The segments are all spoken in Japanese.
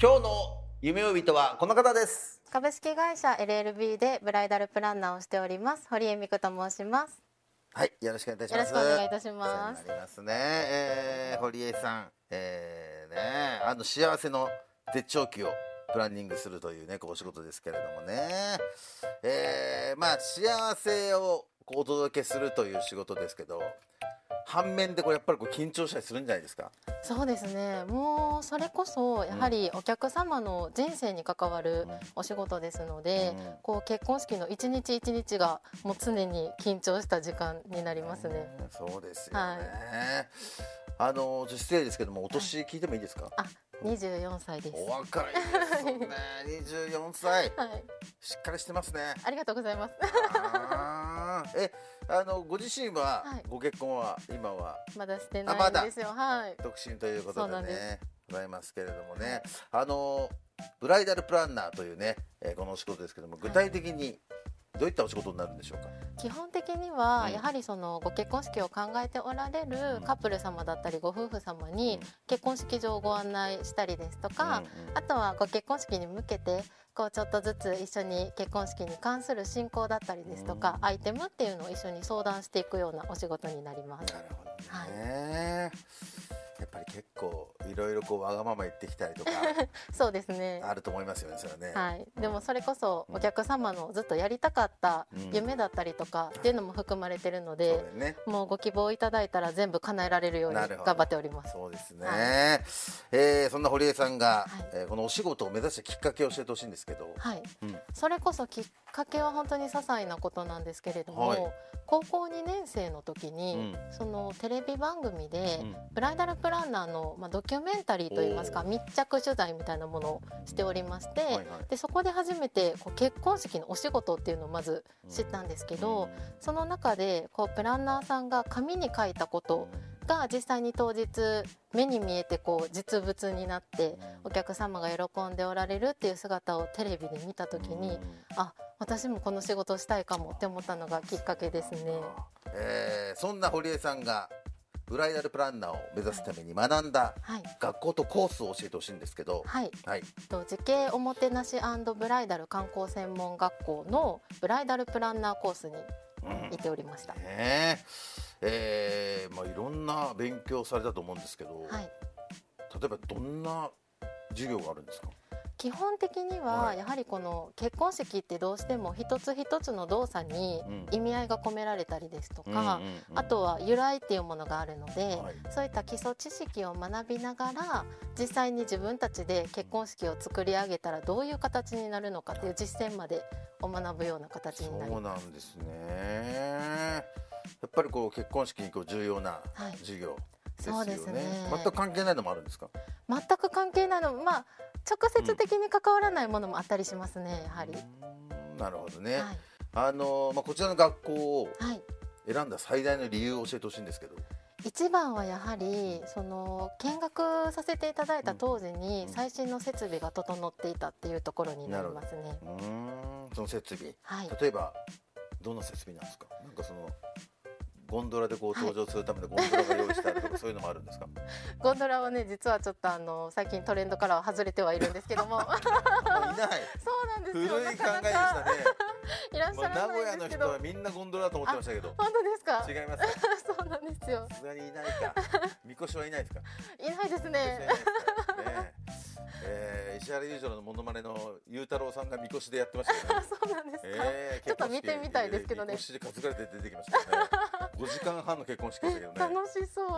今日の夢追い人はこの方です。株式会社 LLB でブライダルプランナーをしております。堀江美久と申します。はいよろしくお願いいたします。よろしくお願いいたします。なりますね、えー、堀江さん。えー、ねあの幸せの絶頂期をプランニングするというねこうお仕事ですけれどもね。えー、まあ幸せをお届けするという仕事ですけど反面でこれやっぱりこう緊張したりするんじゃないですか？そうですね。もうそれこそやはりお客様の人生に関わるお仕事ですので、うん。こう結婚式の一日一日がもう常に緊張した時間になりますね、うんそうですよね、はい。あの失礼ですけどもお年聞いてもいいですか、あ24歳です。お若いですね。24歳。はい。しっかりしてますね。ありがとうございますえあのご自身は、はい。ご結婚は今は？まだしてないんですよ。はい。独身ということそうなんででねございますけれどもね。あのブライダルプランナーというね、えーこのお仕事ですけども具体的にどういったお仕事になるんでしょうか、基本的にはうんやはりそのご結婚式を考えておられるカップル様だったりご夫婦様に結婚式場をご案内したりですとか、あとはご結婚式に向けてこうちょっとずつ一緒に結婚式に関する進行だったりですとか、うん。アイテムっていうのを一緒に相談していくようなお仕事になります。なるほどね、やっぱり結構いろいろこうわがまま言ってきたりとか そうですね。あると思いますよねそれはね、はい、でもそれこそお客様のずっとやりたかったうん。夢だったりとかっていうのも含まれてるのでだ、よね。もうご希望いただいたら全部叶えられるように頑張っております。そうですね、はえーそんな堀江さんが、はい。えーこのお仕事を目指したきっかけを教えてほしいんですけど、はい、うん。それこそきっかけは本当に些細なことなんですけれども、はい。高校2年生の時に、うそのテレビ番組で、うん。ブライダルプランナーの、まあ、ドキュメンタリーといいますか密着取材みたいなものをしておりまして、はいはい。でそこで初めてこう結婚式のお仕事っていうのをまず知ったんですけど、その中でこうプランナーさんが紙に書いたことが実際に当日目に見えてこう実物になってお客様が喜んでおられるっていう姿をテレビで見た時に、あ私もこの仕事をしたいかもって思ったのがきっかけですね。えーそんな堀江さんがブライダルプランナーを目指すために学んだはい。学校とコースを教えてほしいんですけど、はい、はい、と時系おもてなしブライダル観光専門学校のブライダルプランナーコースにうん。いておりました。ねえ。えーまあ、いろんな勉強されたと思うんですけど、はい、例えばどんな授業があるんですか？基本的にははい。やはりこの結婚式ってどうしても一つ一つの動作にうん。意味合いが込められたりですとか、あとは由来っていうものがあるので、はい。そういった基礎知識を学びながら実際に自分たちで結婚式を作り上げたらどういう形になるのかっていう実践までを学ぶような形になりそうまなんですね。やっぱりこう結婚式にこう重要なはい。授業ですよね,、そうですね。全く関係ないのもあるんですか？す全く関係ないのまあ直接的に関わらないものもあったりしますねやはり、なるほどね、はい。あのまあ、こちらの学校をはい。選んだ最大の理由を教えてほしいんですけど。一番はやはりその見学させていただいた当時にうん。最新の設備が整っていたっていうところになりますね。うーん。その設備。はい、例えばどんな設備なんですか？なんかそのゴンドラでこう登場するためのゴンドラが用意してあるとかそういうのもあるんですか？ゴンドラはね実はちょっとあの最近トレンドからは外れてはいるんですけども。いない。そうなんです古い考よえでしたね。いらっしゃら名古屋の人はみんなゴンドラだと思ってましたけど。本当ですか？違いますか？そうなんですよ。さすがにいないか。みこしはいないですか？いないですねえー石原裕次郎のモノマネの裕太郎さんがみこしでやってましたよね。そうなんですか、えーちょっと見てみたいですけどね。みこしで担がれて出てきましたよね。5時間半の結婚式でしたけどね。楽しそう、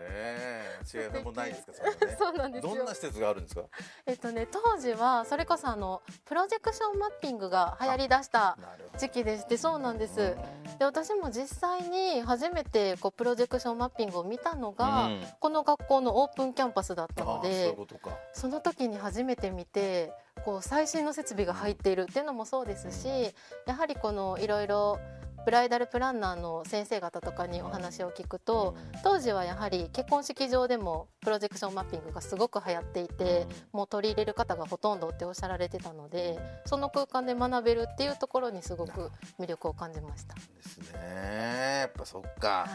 えー、ね違いもうないですか？そね。そうなんですよ。どんな施設があるんですか？えっとね当時はそれこそあのプロジェクションマッピングが流行りだした時期でしてそうなんです。で私も実際に初めてこうプロジェクションマッピングを見たのが、うん。この学校のオープンキャンパスだったのあーそういでうことかその時に初めて見てこう最新の設備が入っているっていうのもそうですしやはりこのいろいろブライダルプランナーの先生方とかにお話を聞くと当時はやはり結婚式場でもプロジェクションマッピングがすごく流行っていてもう取り入れる方がほとんどっておっしゃられてたのでその空間で学べるっていうところにすごく魅力を感じました。ですね。やっぱそっか、はい。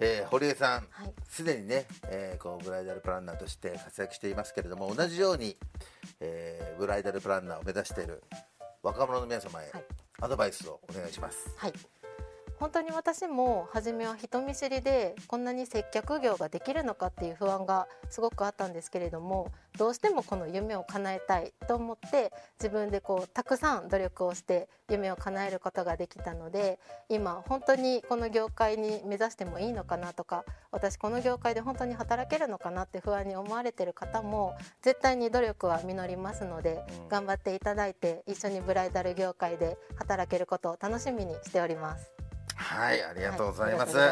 えー堀江さんはい。すでにね、えーこうブライダルプランナーとして活躍していますけれども同じように、えーブライダルプランナーを目指している若者の皆様へはいアドバイスをお願いします、はい。本当に私も初めは人見知りでこんなに接客業ができるのかっていう不安がすごくあったんですけれどもどうしてもこの夢を叶えたいと思って自分でこうたくさん努力をして夢を叶えることができたので今本当にこの業界に目指してもいいのかなとか私この業界で本当に働けるのかなって不安に思われてる方も絶対に努力は実りますので、うん頑張っていただいて一緒にブライダル業界で働けることを楽しみにしております。はいありがとうございます,、ね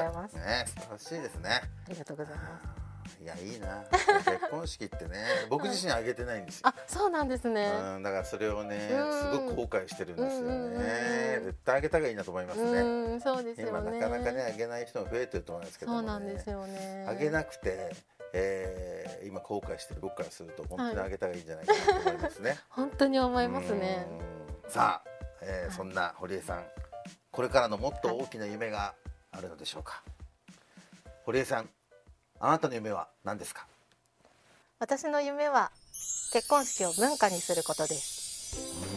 素晴らしいですねありがとうございます。いやいいな結婚式ってね 僕自身あげてないんですよあ、そうなんですね。うん、だからそれをねうんすごく後悔してるんですよね絶対あげた方がいいなと思いますねうん、そうですよ今ね。なかなかねあげない人も増えてると思いますけども、そうね、なんですよね。あげなくて、えー今後悔してる僕からすると本当にあげた方がいいんじゃないかなと思いますね。本当に思いますね。うんさあ、えーはいそんな堀江さんこれからのもっと大きな夢があるのでしょうか、堀江さんあなたの夢は何ですか？私の夢は結婚式を文化にすることです。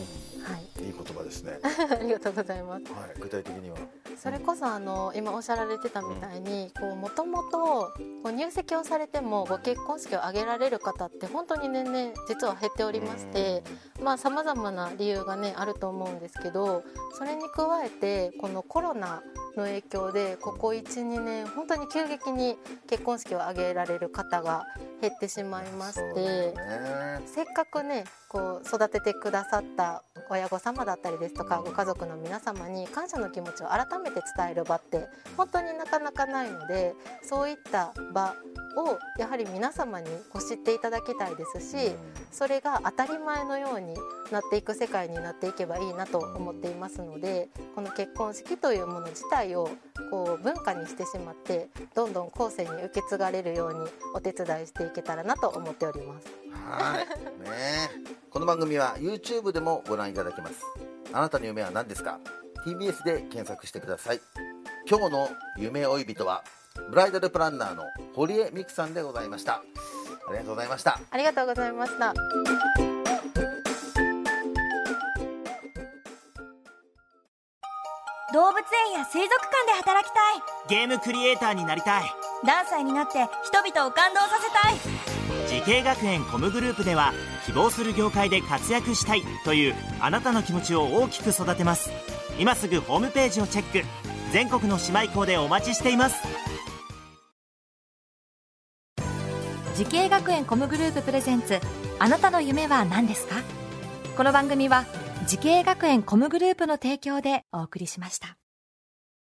言葉ですね、ありがとうございます。はい、具体的には。それこそあの今おっしゃられてたみたいにこうもともとこう入籍をされてもご結婚式を挙げられる方って本当に年々実は減っておりましてまあさまざまな理由がねあると思うんですけどそれに加えてこのコロナの影響でここ12年本当に急激に結婚式を挙げられる方が減ってしまいまして。ねせっかくねこう育ててくださった親御様だったりですとかご家族の皆様に感謝の気持ちを改めて伝える場って本当になかなかないのでそういった場をやはり皆様にこう知っていただきたいですしそれが当たり前のようになっていく世界になっていけばいいなと思っていますのでこの結婚式というもの自体をこう文化にしてしまってどんどん後世に受け継がれるようにお手伝いしていけたらなと思っております。はい。ね。この番組は YouTube でもご覧いただけます。あなたの夢は何ですか？TBS で検索してください。今日の夢追い人はブライダルプランナーの堀江美久さんでございました。ありがとうございました。ありがとうございました。動物園や水族館で働きたい。ゲームクリエイターになりたい。何歳になって人々を感動させたい。滋慶学園 COMグループでは希望する業界で活躍したいというあなたの気持ちを大きく育てます。今すぐホームページをチェック。全国の姉妹校でお待ちしています滋慶学園 COMグループプレゼンツあなたの夢は何ですか？この番組は滋慶学園 COMグループの提供でお送りしました。